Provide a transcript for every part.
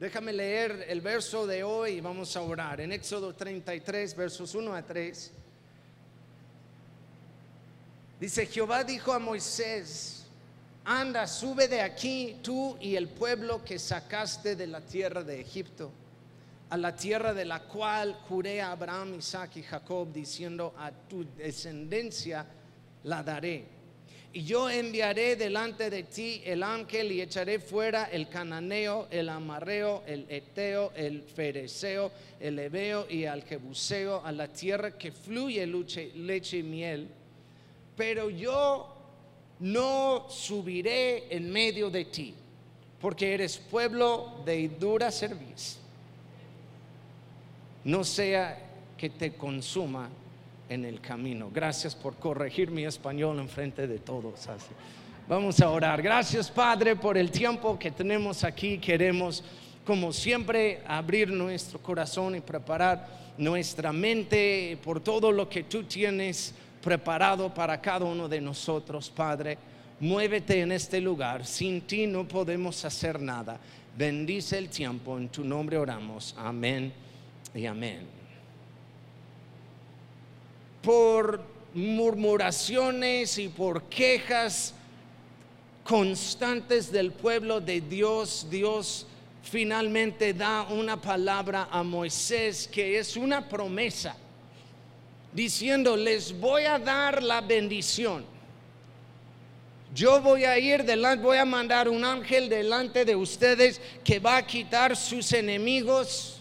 Déjame leer el verso de hoy y vamos a orar. En Éxodo 33, versos 1 a 3. Dice, Jehová dijo a Moisés, anda, sube de aquí tú y el pueblo que sacaste de la tierra de Egipto, a la tierra de la cual juré a Abraham, Isaac y Jacob, diciendo, a tu descendencia la daré y yo enviaré delante de ti el ángel y echaré fuera el cananeo, el amarreo, el eteo, el fereceo, el ebeo y el jebuseo a la tierra que fluye leche y miel. Pero yo no subiré en medio de ti, porque eres pueblo de dura servicio. No sea que te consuma en el camino. Gracias por corregir mi español en frente de todos. Vamos a orar. Gracias Padre por el tiempo que tenemos aquí. Queremos, como siempre, abrir nuestro corazón y preparar nuestra mente por todo lo que tú tienes preparado para cada uno de nosotros, Padre. Muévete en este lugar. Sin ti no podemos hacer nada. Bendice el tiempo. En tu nombre oramos. Amén y amén por murmuraciones y por quejas constantes del pueblo de Dios, Dios finalmente da una palabra a Moisés que es una promesa, diciendo, les voy a dar la bendición. Yo voy a ir delante, voy a mandar un ángel delante de ustedes que va a quitar sus enemigos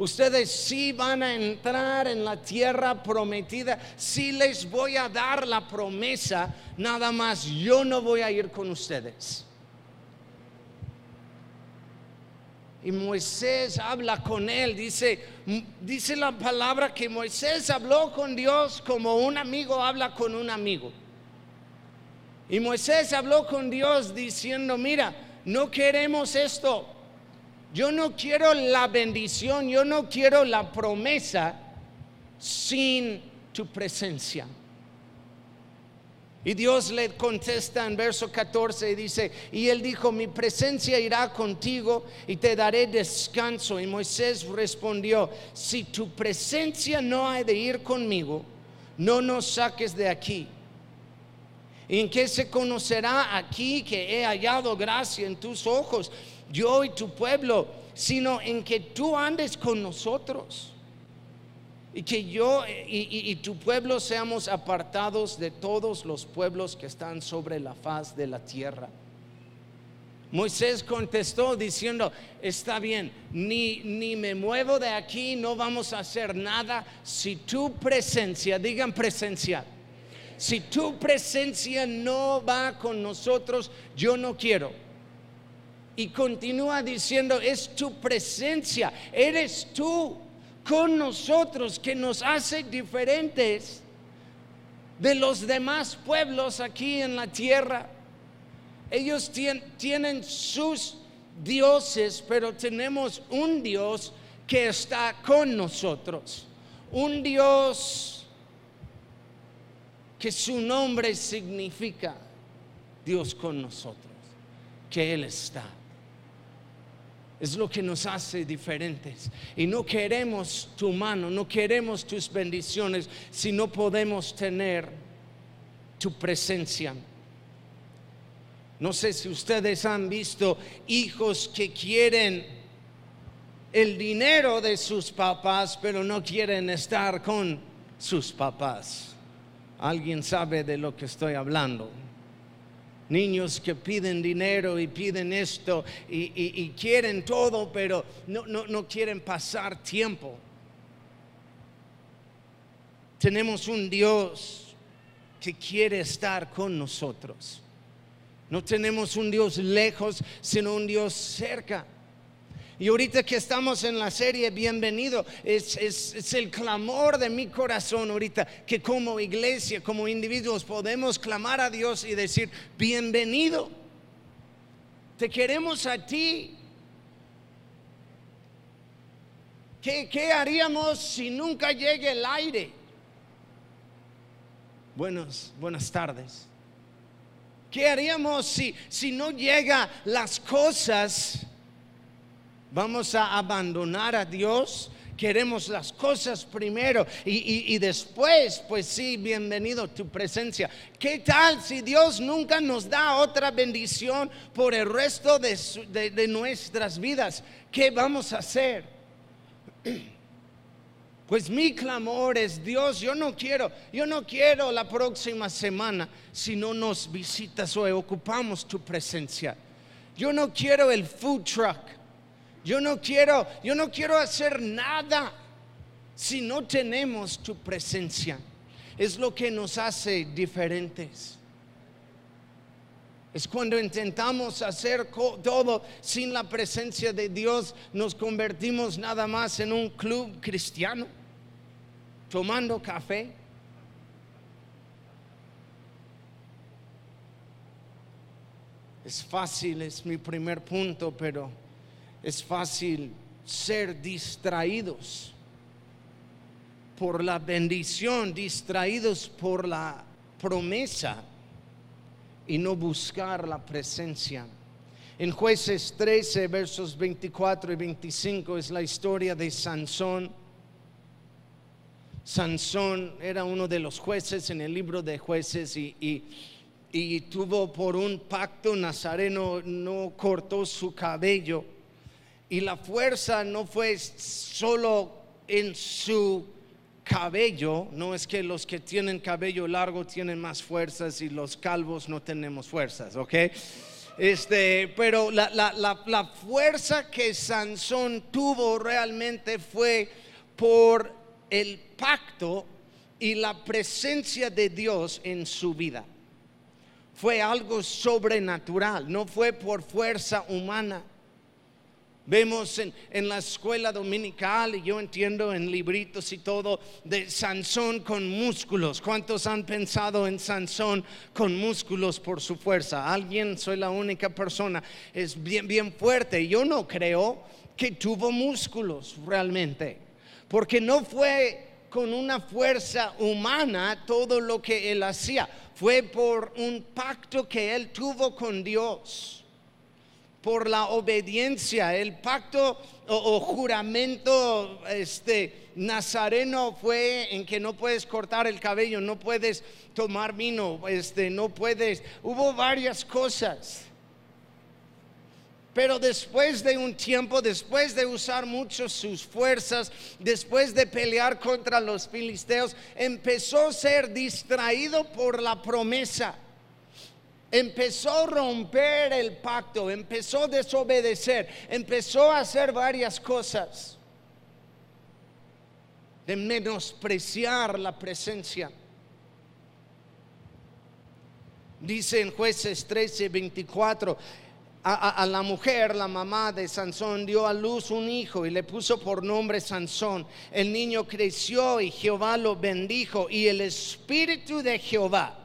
Ustedes sí van a entrar en la tierra prometida. Sí les voy a dar la promesa. Nada más yo no voy a ir con ustedes. Y Moisés habla con él, dice, dice la palabra que Moisés habló con Dios como un amigo habla con un amigo. Y Moisés habló con Dios diciendo, mira, no queremos esto, yo no quiero la bendición, yo no quiero la promesa sin tu presencia. Y Dios le contesta en verso 14 y dice, y él dijo, mi presencia irá contigo y te daré descanso. Y Moisés respondió, si tu presencia no ha de ir conmigo, no nos saques de aquí. ¿En qué se conocerá aquí que he hallado gracia en tus ojos? Yo y tu pueblo, sino en que tú andes con nosotros. Y que yo y, tu pueblo seamos apartados de todos los pueblos que están sobre la faz de la tierra. Moisés contestó diciendo, está bien, ni, ni me muevo de aquí, no vamos a hacer nada si tu presencia, digan presencia, si tu presencia no va con nosotros, yo no quiero. Y continúa diciendo, es tu presencia, eres tú con nosotros que nos hace diferentes de los demás pueblos aquí en la tierra. Ellos tienen sus dioses, pero tenemos un Dios que está con nosotros. Un Dios que su nombre significa Dios con nosotros, que Él está es lo que nos hace diferentes. Y no queremos tu mano, no queremos tus bendiciones si no podemos tener tu presencia. No sé si ustedes han visto hijos que quieren el dinero de sus papás, pero no quieren estar con sus papás. ¿Alguien sabe de lo que estoy hablando? Niños que piden dinero y piden esto y, quieren todo, pero no, quieren pasar tiempo. Tenemos un Dios que quiere estar con nosotros. No tenemos un Dios lejos, sino un Dios cerca. Y ahorita que estamos en la serie Bienvenido, es, es, el clamor de mi corazón ahorita que como iglesia, como individuos podemos clamar a Dios y decir, bienvenido, te queremos a ti. ¿Qué, qué haríamos si nunca llegue el aire? Buenos, buenas tardes. ¿Qué haríamos si, si no llega las cosas? ¿Vamos a abandonar a Dios? Queremos las cosas primero y, después, pues sí, bienvenido tu presencia. ¿Qué tal si Dios nunca nos da otra bendición por el resto de, de nuestras vidas? ¿Qué vamos a hacer? Pues mi clamor es, Dios, yo no quiero, yo no quiero la próxima semana si no nos visitas o ocupamos tu presencia. Yo no quiero el food truck. Yo no quiero, yo no quiero hacer nada si no tenemos tu presencia. Es lo que nos hace diferentes. Es cuando intentamos hacer todo sin la presencia de Dios, nos convertimos nada más en un club cristiano tomando café. Es fácil, es mi primer punto, pero es fácil ser distraídos por la bendición, distraídos por la promesa y no buscar la presencia. En jueces 13, versos 24 y 25 es la historia de Sansón Sansón era uno de los jueces en el libro de jueces y, tuvo por un pacto nazareno, no cortó su cabello. Y la fuerza no fue solo en su cabello, no es que los que tienen cabello largo tienen más fuerzas y los calvos no tenemos fuerzas, ¿ok? Este, pero la, la fuerza que Sansón tuvo realmente fue por el pacto y la presencia de Dios en su vida. Fue algo sobrenatural, no fue por fuerza humana. Vemos en, en, la escuela dominical, y yo entiendo en libritos y todo, de Sansón con músculos. ¿Cuántos han pensado en Sansón con músculos por su fuerza? Alguien, soy la única persona, es bien, bien fuerte. Yo no creo que tuvo músculos realmente porque no fue con una fuerza humana todo lo que él hacía, fue por un pacto que él tuvo con Dios, por la obediencia, el pacto o, juramento este nazareno fue en que no puedes cortar el cabello, no puedes tomar vino, este no puedes, hubo varias cosas. Pero después de un tiempo, después de usar mucho sus fuerzas, después de pelear contra los filisteos, empezó a ser distraído por la promesa. Empezó a romper el pacto, empezó a desobedecer, empezó a hacer varias cosas. De menospreciar la presencia. Dice en jueces 13, 24 a, la mujer, la mamá de Sansón, dio a luz un hijo y le puso por nombre Sansón. El niño creció y Jehová lo bendijo y el espíritu de Jehová,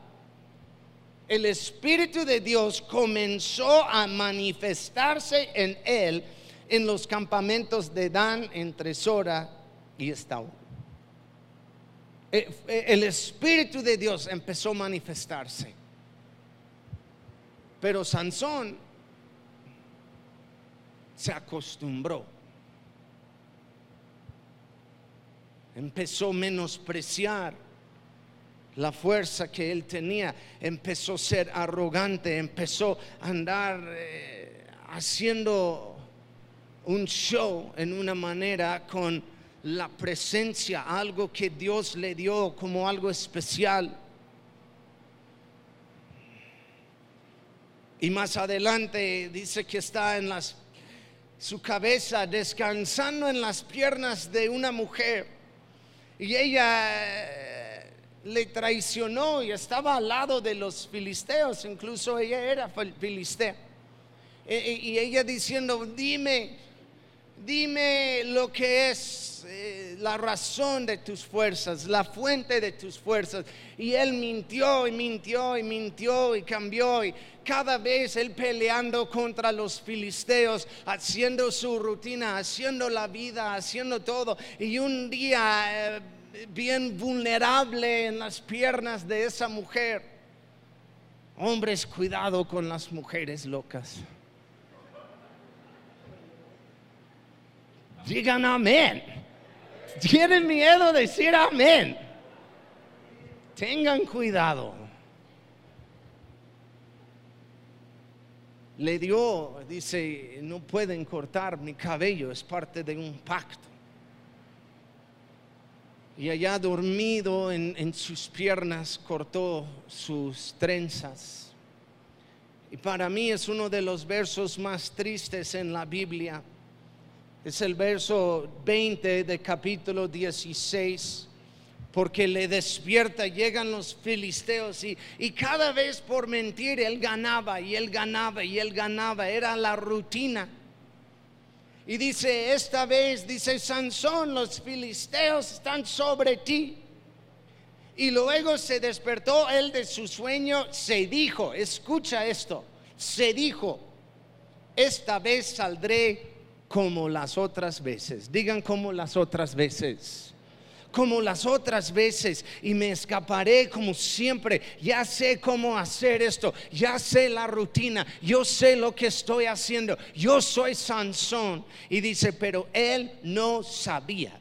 el espíritu de Dios comenzó a manifestarse en él en los campamentos de Dan entre Sora y Estaú. Eh, eh, el espíritu de Dios empezó a manifestarse. Pero Sansón se acostumbró. Empezó a menospreciar la fuerza que él tenía, empezó a ser arrogante, empezó a andar eh, haciendo un show en una manera con la presencia, algo que Dios le dio como algo especial. Y más adelante dice que está en las su cabeza descansando en las piernas de una mujer. Y ella eh, le traicionó y estaba al lado de los filisteos, incluso ella era filistea. E, e, y ella diciendo, dime, dime lo que es eh, la razón de tus fuerzas, la fuente de tus fuerzas. Y él mintió y mintió y mintió y cambió. Y cada vez él peleando contra los filisteos, haciendo su rutina, haciendo la vida, haciendo todo. Y un día eh, bien vulnerable en las piernas de esa mujer. Hombres, cuidado con las mujeres locas. Digan amén. Tienen miedo de decir amén. Tengan cuidado. Le dio, dice, no pueden cortar mi cabello, es parte de un pacto. Y allá dormido en, en sus piernas cortó sus trenzas. Y para mí es uno de los versos más tristes en la Biblia. Es el verso 20 de capítulo 16 porque le despierta, llegan los filisteos y, y, cada vez por mentir él ganaba y él ganaba y él ganaba, era la rutina. Y dice, esta vez, dice Sansón, los filisteos están sobre ti. Y luego se despertó él de su sueño, se dijo, escucha esto, se dijo, esta vez saldré como las otras veces. Digan como las otras veces como las otras veces y me escaparé como siempre. Ya sé cómo hacer esto, ya sé la rutina, yo sé lo que estoy haciendo. Yo soy Sansón. Y dice, pero él no sabía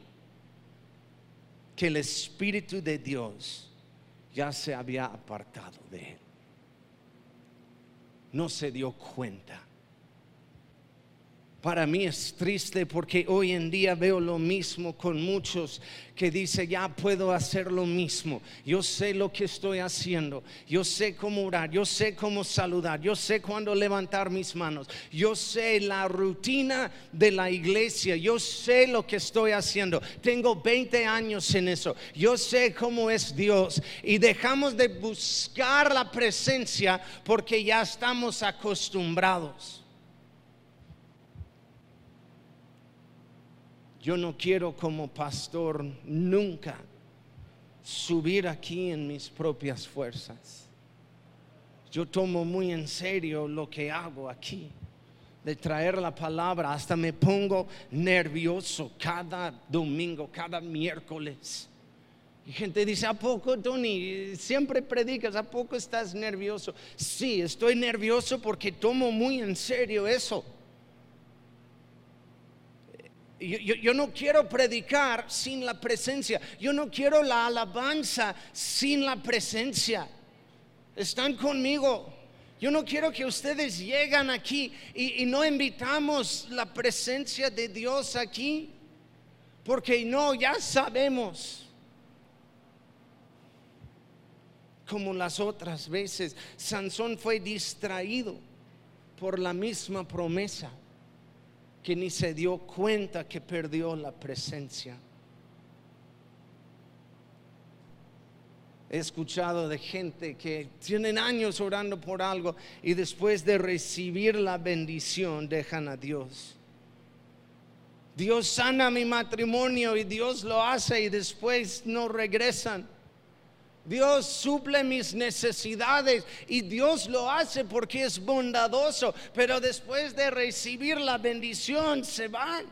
que el Espíritu de Dios ya se había apartado de él. No se dio cuenta para mí es triste porque hoy en día veo lo mismo con muchos que dice ya puedo hacer lo mismo. Yo sé lo que estoy haciendo. Yo sé cómo orar. Yo sé cómo saludar. Yo sé cuándo levantar mis manos. Yo sé la rutina de la iglesia. Yo sé lo que estoy haciendo. Tengo 20 años en eso. Yo sé cómo es Dios. Y dejamos de buscar la presencia porque ya estamos acostumbrados. Yo no quiero como pastor nunca subir aquí en mis propias fuerzas. Yo tomo muy en serio lo que hago aquí, de traer la palabra, hasta me pongo nervioso cada domingo, cada miércoles. Y gente dice, ¿a poco, Tony? Siempre predicas, ¿a poco estás nervioso? Sí, estoy nervioso porque tomo muy en serio eso. Yo, no quiero predicar sin la presencia. Yo no quiero la alabanza sin la presencia. Están conmigo. Yo no quiero que ustedes lleguen aquí y, y no invitamos la presencia de Dios aquí. Porque no, ya sabemos. Como las otras veces, Sansón fue distraído por la misma promesa que ni se dio cuenta que perdió la presencia. He escuchado de gente que tienen años orando por algo y después de recibir la bendición dejan a Dios. Dios sana mi matrimonio y Dios lo hace y después no regresan. Dios suple mis necesidades y Dios lo hace porque es bondadoso, pero después de recibir la bendición se van.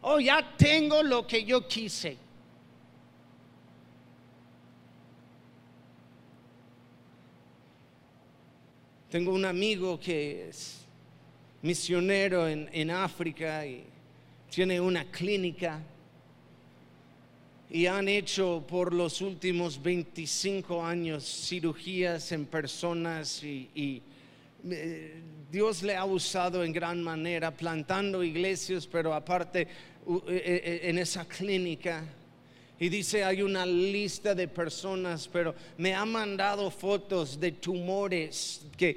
Oh, ya tengo lo que yo quise. Tengo un amigo que es misionero en, en África y tiene una clínica y han hecho por los últimos 25 años cirugías en personas y, eh, Dios le ha usado en gran manera plantando iglesias, pero aparte eh, eh, en esa clínica. Y dice, hay una lista de personas, pero me ha mandado fotos de tumores que,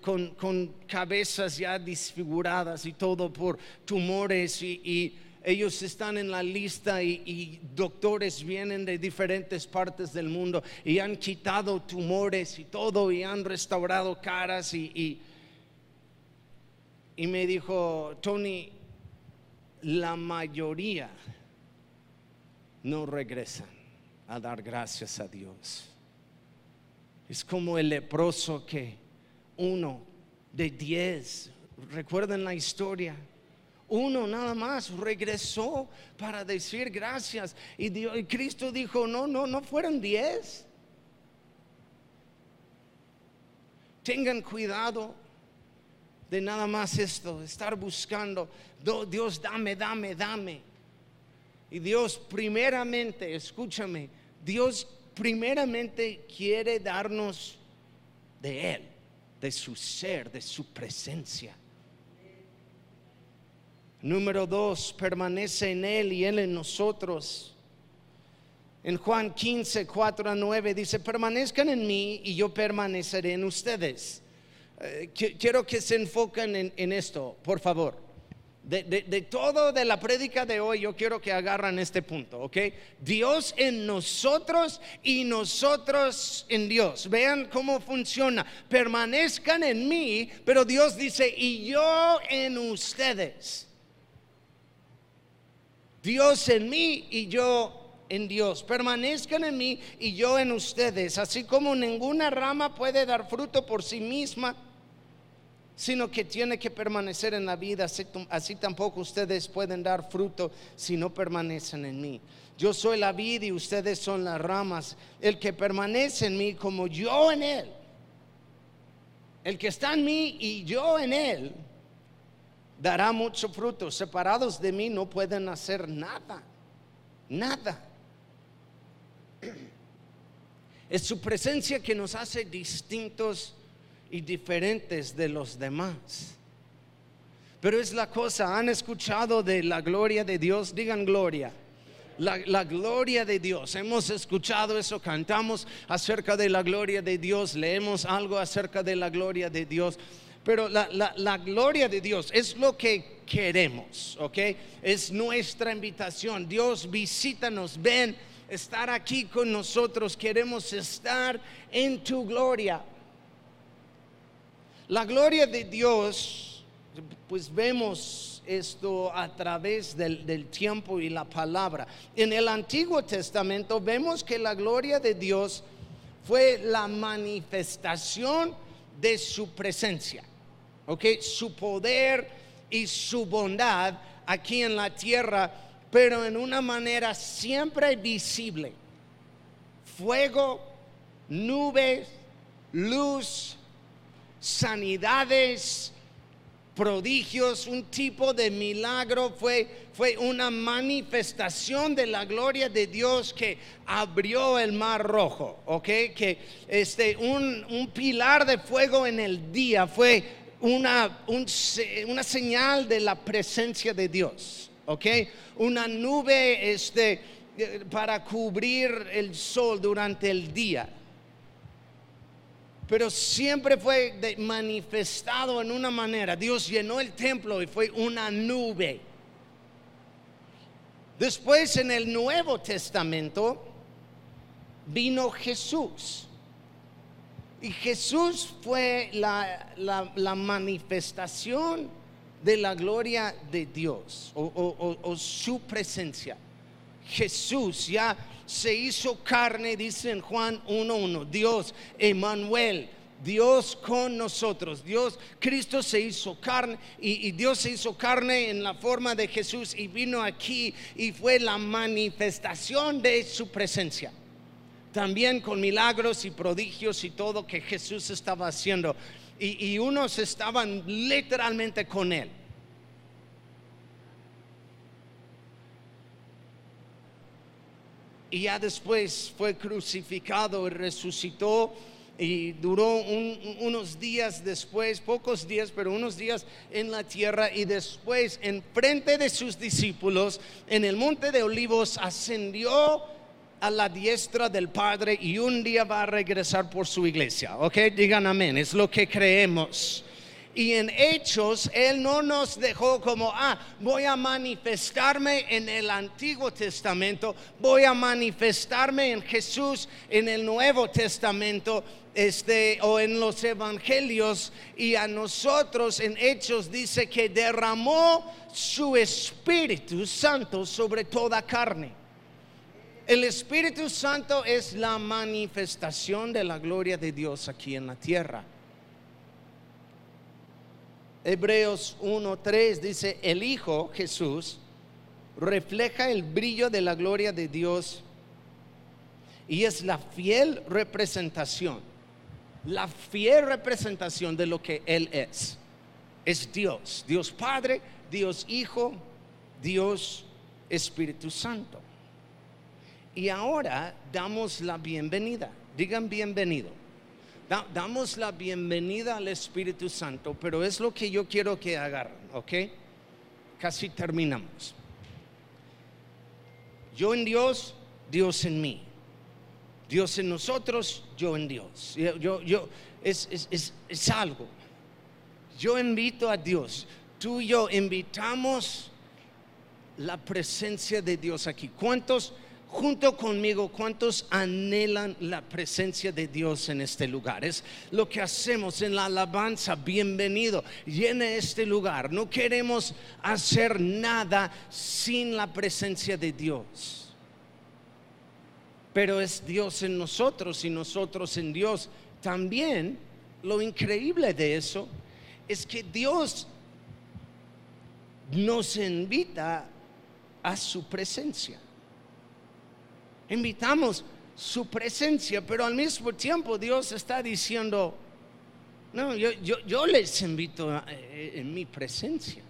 con, cabezas ya disfiguradas y todo por tumores y ellos están en la lista y, doctores vienen de diferentes partes del mundo y han quitado tumores y todo y han restaurado caras y, y me dijo, Tony, la mayoría no regresan a dar gracias a Dios. Es como el leproso que uno de diez, recuerden la historia, uno nada más regresó para decir gracias. Y, y Cristo dijo, no, no, no fueron diez. tengan cuidado de nada más esto, estar buscando, Dios dame, dame, dame. Y Dios primeramente, escúchame, Dios primeramente quiere darnos de Él, de su ser, de su presencia. Número dos, permanece en Él y Él en nosotros. En Juan 15, 4 a 9 dice, permanezcan en mí y yo permaneceré en ustedes. Eh, quiero que se enfoquen en, esto, por favor. De, todo de la prédica de hoy, yo quiero que agarran este punto, ¿ok? Dios en nosotros y nosotros en Dios. Vean cómo funciona. Permanezcan en mí, pero Dios dice, y yo en ustedes. Dios en mí y yo en Dios. Permanezcan en mí y yo en ustedes. Así como ninguna rama puede dar fruto por sí misma sino que tiene que permanecer en la vida, así, tampoco ustedes pueden dar fruto si no permanecen en mí. Yo soy la vida y ustedes son las ramas. El que permanece en mí como yo en él, el que está en mí y yo en él, dará mucho fruto. Separados de mí no pueden hacer nada, nada. Es su presencia que nos hace distintos y diferentes de los demás. Pero es la cosa, ¿han escuchado de la gloria de Dios? Digan gloria. La, gloria de Dios. Hemos escuchado eso, cantamos acerca de la gloria de Dios, leemos algo acerca de la gloria de Dios. Pero la, la gloria de Dios es lo que queremos, ¿ok? Es nuestra invitación. Dios visítanos, ven, estar aquí con nosotros. Queremos estar en tu gloria. La gloria de Dios, pues vemos esto a través del, tiempo y la palabra. En el Antiguo Testamento vemos que la gloria de Dios fue la manifestación de su presencia, ¿ok? Su poder y su bondad aquí en la tierra, pero en una manera siempre visible. Fuego, nubes, luz, sanidades, prodigios, un tipo de milagro, fue, fue una manifestación de la gloria de Dios que abrió el mar rojo, ¿ok? Que este, un, un pilar de fuego en el día fue una, una señal de la presencia de Dios, ¿ok? Una nube este, para cubrir el sol durante el día pero siempre fue manifestado en una manera. Dios llenó el templo y fue una nube. Después en el Nuevo Testamento vino Jesús. Y Jesús fue la, manifestación de la gloria de Dios o, su presencia. Jesús ya se hizo carne, dice en Juan 1.1, Dios, Emanuel, Dios con nosotros. Dios, Cristo se hizo carne y, y, Dios se hizo carne en la forma de Jesús y vino aquí y fue la manifestación de su presencia. También con milagros y prodigios y todo que Jesús estaba haciendo. Y, y unos estaban literalmente con él. y ya después fue crucificado y resucitó y duró unos días después, pocos días, pero unos días en la tierra y después en frente de sus discípulos en el monte de olivos ascendió a la diestra del Padre y un día va a regresar por su iglesia. Ok, digan amén, es lo que creemos. Y en hechos, Él no nos dejó como, ah, voy a manifestarme en el Antiguo Testamento, voy a manifestarme en Jesús en el Nuevo Testamento, este, o en los Evangelios. Y a nosotros en hechos dice que derramó su Espíritu Santo sobre toda carne. El Espíritu Santo es la manifestación de la gloria de Dios aquí en la tierra. Hebreos 1.3 dice, el Hijo Jesús refleja el brillo de la gloria de Dios y es la fiel representación la fiel representación de lo que Él es. Es Dios, Dios Padre, Dios Hijo, Dios Espíritu Santo. Y ahora damos la bienvenida. Digan bienvenido. damos la bienvenida al Espíritu Santo, pero es lo que yo quiero que agarren, ¿ok? Casi terminamos. Yo en Dios, Dios en mí. Dios en nosotros, yo en Dios. Yo, yo, es, es, es algo. Yo invito a Dios. Tú y yo invitamos la presencia de Dios aquí. ¿Cuántos? Junto conmigo, ¿cuántos anhelan la presencia de Dios en este lugar? Es lo que hacemos en la alabanza. Bienvenido, llene este lugar. No queremos hacer nada sin la presencia de Dios. Pero es Dios en nosotros y nosotros en Dios. También lo increíble de eso es que Dios nos invita a su presencia invitamos su presencia, pero al mismo tiempo Dios está diciendo, no, yo, les invito eh, en mi presencia.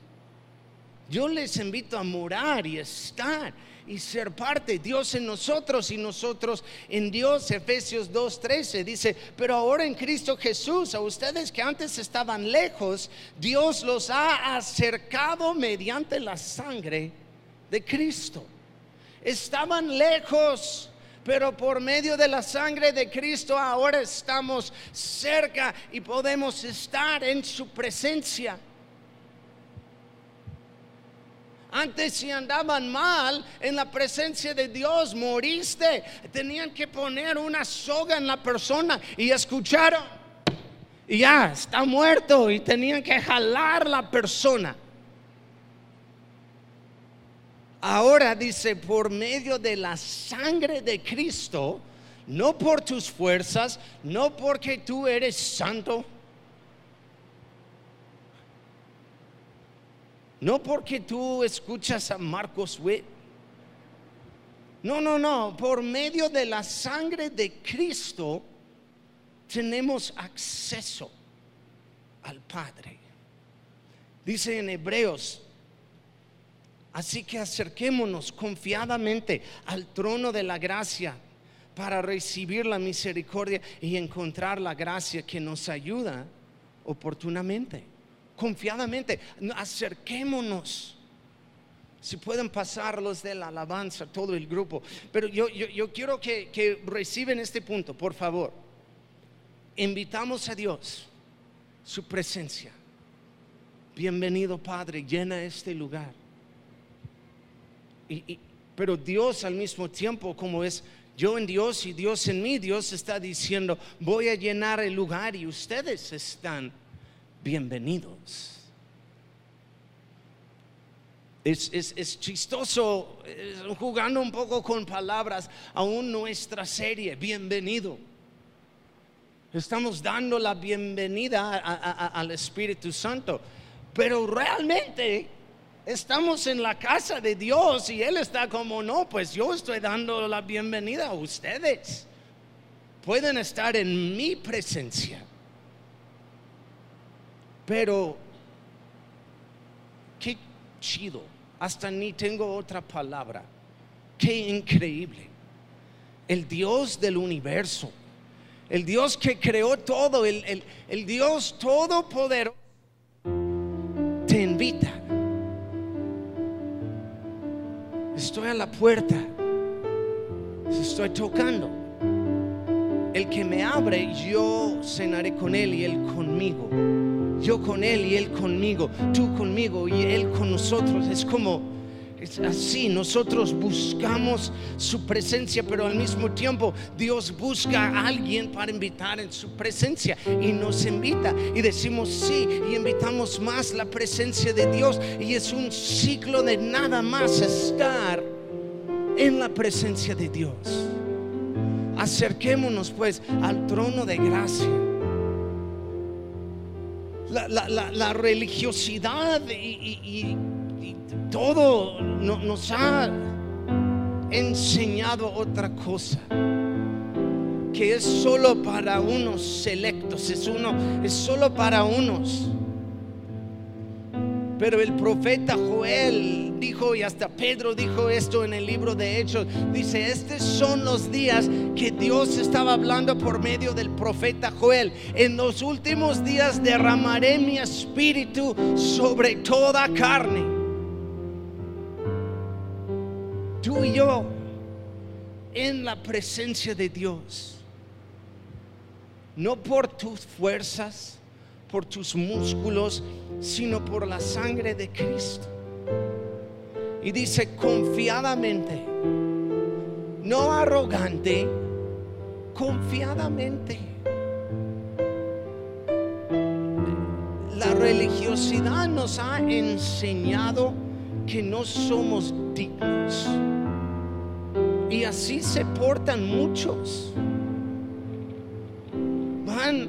Yo les invito a morar y estar y ser parte. Dios en nosotros y nosotros en Dios. Efesios 2.13 dice, pero ahora en Cristo Jesús, a ustedes que antes estaban lejos, Dios los ha acercado mediante la sangre de Cristo estaban lejos, pero por medio de la sangre de Cristo ahora estamos cerca y podemos estar en su presencia. Antes si andaban mal en la presencia de Dios, moriste, tenían que poner una soga en la persona y escucharon. Y ya, está muerto y tenían que jalar la persona. Ahora dice, por medio de la sangre de Cristo, no por tus fuerzas, no porque tú eres santo, no porque tú escuchas a Marcos Witt. No, no, no, por medio de la sangre de Cristo tenemos acceso al Padre. Dice en Hebreos Así que acerquémonos confiadamente al trono de la gracia para recibir la misericordia y encontrar la gracia que nos ayuda oportunamente, confiadamente. Acerquémonos. Si pueden pasar los de la alabanza, todo el grupo. Pero yo, yo, quiero que, que reciben este punto, por favor. Invitamos a Dios, su presencia. Bienvenido Padre, llena este lugar pero Dios al mismo tiempo, como es yo en Dios y Dios en mí, Dios está diciendo, voy a llenar el lugar y ustedes están bienvenidos. Es, es, chistoso jugando un poco con palabras, aún nuestra serie, bienvenido. Estamos dando la bienvenida al Espíritu Santo, pero realmente estamos en la casa de Dios y Él está como, no, pues yo estoy dando la bienvenida a ustedes. Pueden estar en mi presencia. Pero, qué chido, hasta ni tengo otra palabra. Qué increíble. El Dios del universo, el Dios que creó todo, el, el, el Dios todopoderoso, te invita Estoy a la puerta. Estoy tocando. El que me abre, yo cenaré con él y él conmigo. Yo con él y él conmigo. Tú conmigo y él con nosotros. Es como es así, nosotros buscamos su presencia, pero al mismo tiempo Dios busca a alguien para invitar en su presencia y nos invita y decimos sí y invitamos más la presencia de Dios y es un ciclo de nada más estar en la presencia de Dios. Acerquémonos pues al trono de gracia. La, religiosidad y todo nos ha enseñado otra cosa, que es solo para unos selectos es uno, es solo para unos. Pero el profeta Joel dijo, y hasta Pedro dijo esto en el libro de Hechos, dice, estos son los días que Dios estaba hablando por medio del profeta Joel. En los últimos días derramaré mi espíritu sobre toda carne. Tú y yo, en la presencia de Dios, no por tus fuerzas, por tus músculos, sino por la sangre de Cristo. Y dice confiadamente, no arrogante, confiadamente. La religiosidad nos ha enseñado que no somos dignos. Y así se portan muchos. Van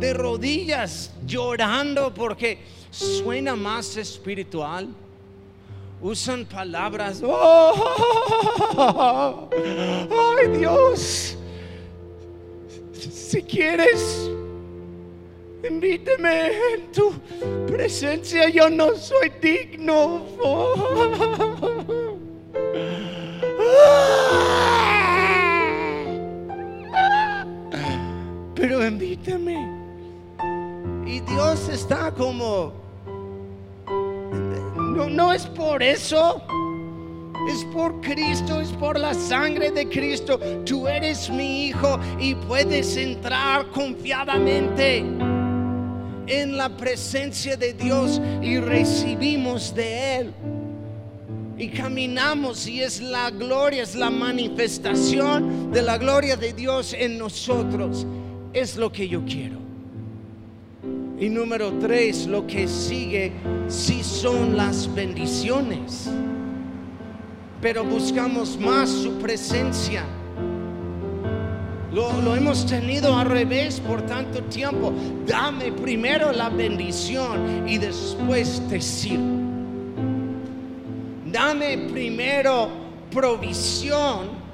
de rodillas llorando porque suena más espiritual. Usan palabras, oh, ay Dios, si quieres, invíteme en tu presencia, yo no soy digno. Pero invítame. Y Dios está como, no, no es por eso. Es por Cristo, es por la sangre de Cristo. Tú eres mi hijo y puedes entrar confiadamente en la presencia de Dios y recibimos de Él. Y caminamos y es la gloria, es la manifestación de la gloria de Dios en nosotros. Es lo que yo quiero. Y número tres, lo que sigue, sí son las bendiciones. Pero buscamos más su presencia. Lo, lo, hemos tenido al revés por tanto tiempo. Dame primero la bendición y después te sirvo. Dame primero provisión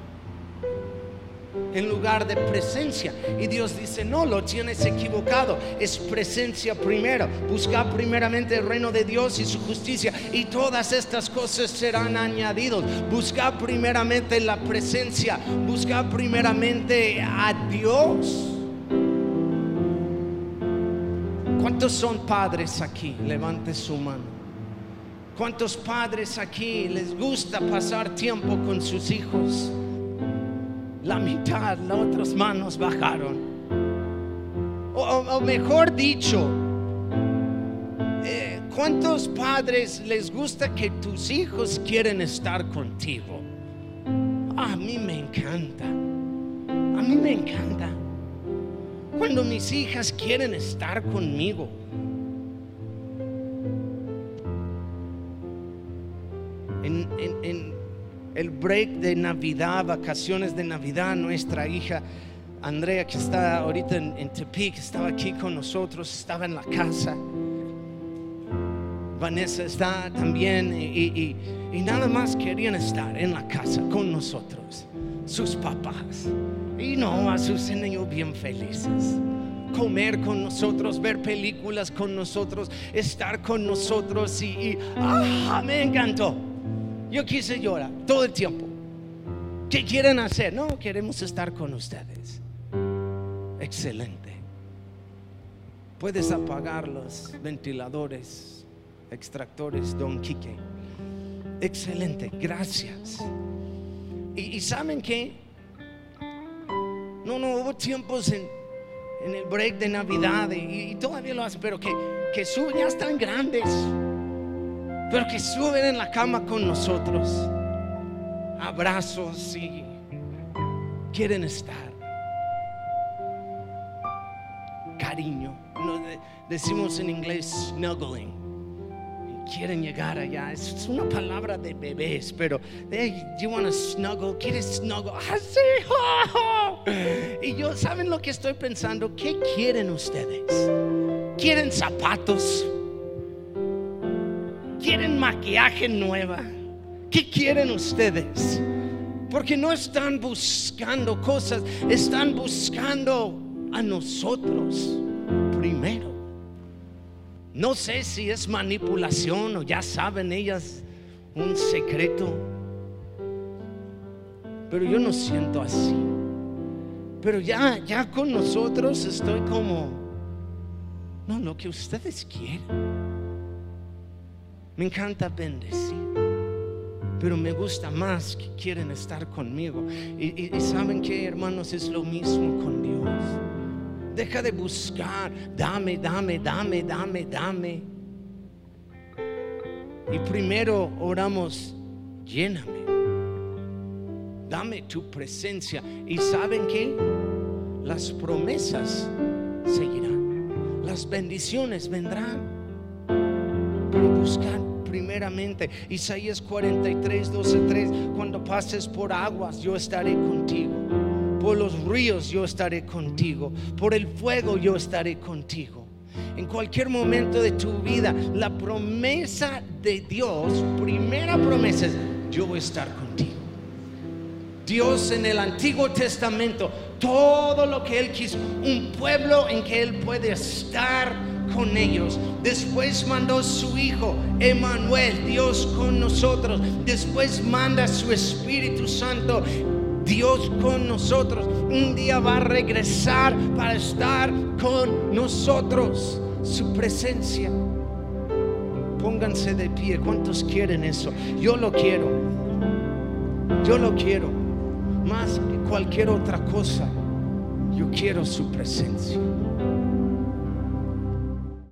en lugar de presencia. Y Dios dice, no, lo tienes equivocado. Es presencia primero. Busca primeramente el reino de Dios y su justicia. Y todas estas cosas serán añadidos. Busca primeramente la presencia. Busca primeramente a Dios. ¿Cuántos son padres aquí? Levante su mano. ¿Cuántos padres aquí les gusta pasar tiempo con sus hijos? la mitad, las otras manos bajaron. O, mejor dicho, eh, ¿cuántos padres les gusta que tus hijos quieren estar contigo? A mí me encanta. A mí me encanta. Cuando mis hijas quieren estar conmigo. El break de Navidad, vacaciones de Navidad, nuestra hija Andrea, que está ahorita en, Tepic, estaba aquí con nosotros, estaba en la casa. Vanessa está también y, nada más querían estar en la casa con nosotros, sus papás. Y no, a sus niños bien felices comer con nosotros, ver películas con nosotros, estar con nosotros y, y ah, me encantó. Yo quise llorar todo el tiempo. ¿Qué quieren hacer? No, queremos estar con ustedes. Excelente. Puedes apagar los ventiladores, extractores, don Quique. Excelente, gracias. Y, saben que no, no hubo tiempos en, el break de Navidad y, todavía lo hacen, pero que, que ya están grandes pero que suben en la cama con nosotros, abrazos y quieren estar. Cariño, decimos en inglés snuggling. Quieren llegar allá. Es una palabra de bebés, pero hey, you want to snuggle? ¿Quieres snuggle? Así. Ah, y yo, ¿saben lo que estoy pensando? ¿Qué quieren ustedes? ¿Quieren zapatos? Quieren maquillaje nueva? ¿Qué quieren ustedes? Porque no están buscando cosas, están buscando a nosotros primero. No sé si es manipulación o ya saben ellas un secreto, pero yo no siento así. Pero ya, ya con nosotros estoy como, no, lo que ustedes quieren. Me encanta bendecir, pero me gusta más que quieren estar conmigo. Y, y saben que, hermanos, es lo mismo con Dios. Deja de buscar, dame, dame, dame, dame, dame. Y primero oramos, lléname. Dame tu presencia. ¿Y saben qué? Las promesas seguirán. Las bendiciones vendrán. Buscar primeramente. Isaías 43, 12, 3. Cuando pases por aguas, yo estaré contigo por los ríos yo estaré contigo, por el fuego yo estaré contigo. En cualquier momento de tu vida, la promesa de Dios, primera promesa es, yo voy a estar contigo. Dios en el Antiguo Testamento, todo lo que Él quiso, un pueblo en que Él puede estar con ellos. Después mandó su Hijo, Emanuel, Dios con nosotros. Después manda su Espíritu Santo Dios con nosotros. Un día va a regresar para estar con nosotros. Su presencia. Pónganse de pie. ¿Cuántos quieren eso? Yo lo quiero. Yo lo quiero. Más que cualquier otra cosa. Yo quiero su presencia.